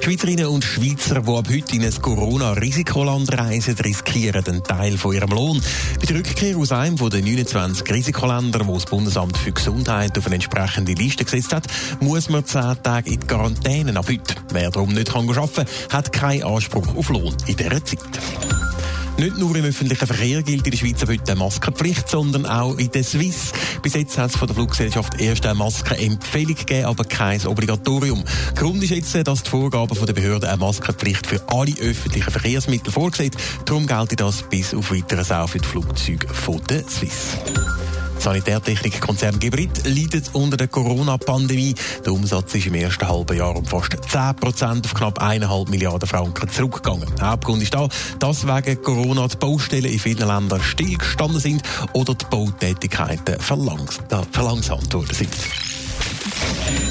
Schweizerinnen und Schweizer, die ab heute in ein Corona-Risikoland reisen, riskieren einen Teil von ihrem Lohn. Bei der Rückkehr aus einem den 29 Risikoländern, wo das Bundesamt für Gesundheit auf eine entsprechende Liste gesetzt hat, muss man 10 Tage in die Quarantäne ab heute. Wer darum nicht arbeiten kann, hat keinen Anspruch auf Lohn in dieser Zeit. Nicht nur im öffentlichen Verkehr gilt in der Schweiz heute eine Maskenpflicht, sondern auch in der Swiss. Bis jetzt hat es von der Fluggesellschaft erst eine Maskenempfehlung gegeben, aber kein Obligatorium. Grund ist jetzt, dass die Vorgaben der Behörden eine Maskenpflicht für alle öffentlichen Verkehrsmittel vorsehen. Darum gilt das bis auf weiteres auch für die Flugzeuge von der Swiss. Sanitärtechnikkonzern Gebrit leidet unter der Corona-Pandemie. Der Umsatz ist im ersten halben Jahr um fast 10 Prozent auf knapp 1,5 Milliarden Franken zurückgegangen. Hauptgrund ist da, dass wegen Corona die Baustellen in vielen Ländern stillgestanden sind oder die Bautätigkeiten verlangsamt worden sind.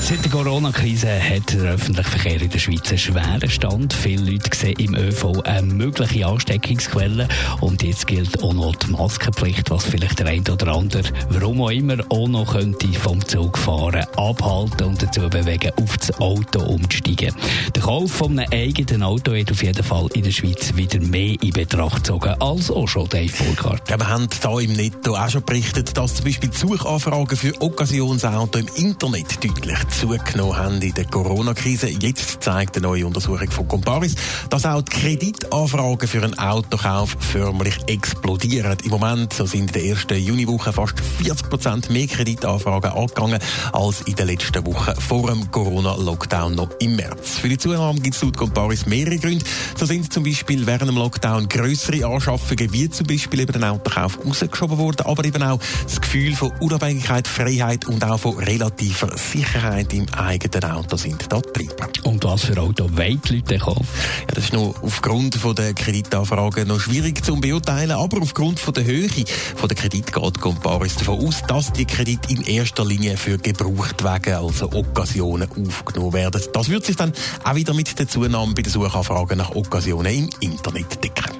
Seit der Corona-Krise hat der öffentliche Verkehr in der Schweiz einen schweren Stand. Viele Leute sehen im ÖV eine mögliche Ansteckungsquelle. Und jetzt gilt auch noch die Maskenpflicht, was vielleicht der eine oder andere, warum auch immer, auch noch könnte vom Zug fahren, abhalten und dazu bewegen, auf das Auto umzusteigen. Der Kauf von einem eigenen Auto wird auf jeden Fall in der Schweiz wieder mehr in Betracht gezogen als auch schon Dave Burkhardt. Ja, wir haben hier im Netto auch schon berichtet, dass zum Beispiel Suchanfragen für Occasionsauto im Internet deutlich zugenommen haben in der Corona-Krise. Jetzt zeigt eine neue Untersuchung von Comparis, dass auch die Kreditanfragen für einen Autokauf förmlich explodieren. Im Moment so sind in der ersten Juniwoche fast 40 Prozent mehr Kreditanfragen angegangen als in den letzten Wochen vor dem Corona-Lockdown noch im März. Für die Zunahme gibt es laut Comparis mehrere Gründe. So sind zum Beispiel während dem Lockdown größere Anschaffungen, wie zum Beispiel eben den Autokauf, rausgeschoben worden, aber eben auch das Gefühl von Unabhängigkeit, Freiheit und auch von relativer Sicherheit im eigenen Auto sind da Treiber. Und was für Auto wollen die Leute kaufen? Ja, das ist noch aufgrund von der Kreditanfragen noch schwierig zu beurteilen, aber aufgrund von der Höhe von der Kredit geht Comparis davon aus, dass die Kredite in erster Linie für Gebrauchtwagen, also Occasionen, aufgenommen werden. Das wird sich dann auch wieder mit der Zunahme bei den Suchanfragen nach Occasionen im Internet decken.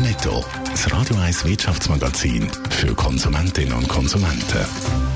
Netto, das Radio 1 Wirtschaftsmagazin für Konsumentinnen und Konsumenten.